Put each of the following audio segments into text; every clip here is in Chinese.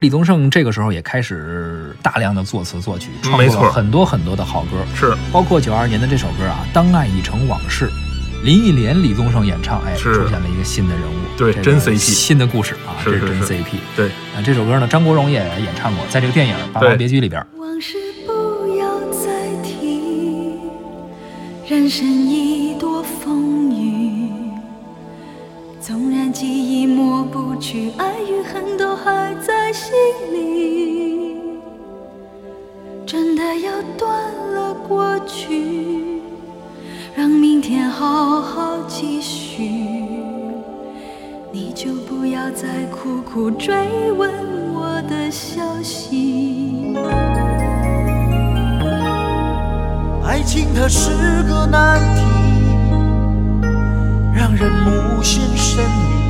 李宗盛这个时候也开始大量的作词作曲，创作了很多很多的好歌，是包括九二年的这首歌啊，《当爱已成往事》，林忆莲、李宗盛演唱，哎，出现了一个新的人物，对真 CP 新的故事啊，这是是是 CP。对，啊，这首歌呢，张国荣也演唱过，在这个电影《霸王别姬》里边。往事不要再提，人生已多风雨。纵然记忆抹不去，爱与恨都还在心里。真的要断了过去，让明天好好继续。你就不要再苦苦追问我的消息。爱情它是个难题，让人无限神秘。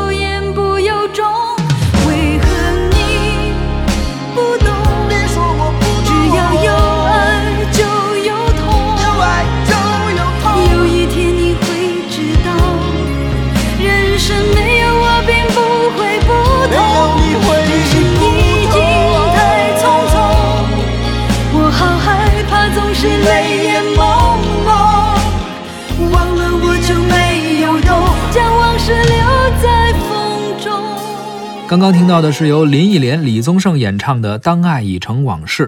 刚刚听到的是由林忆莲、李宗盛演唱的《当爱已成往事》。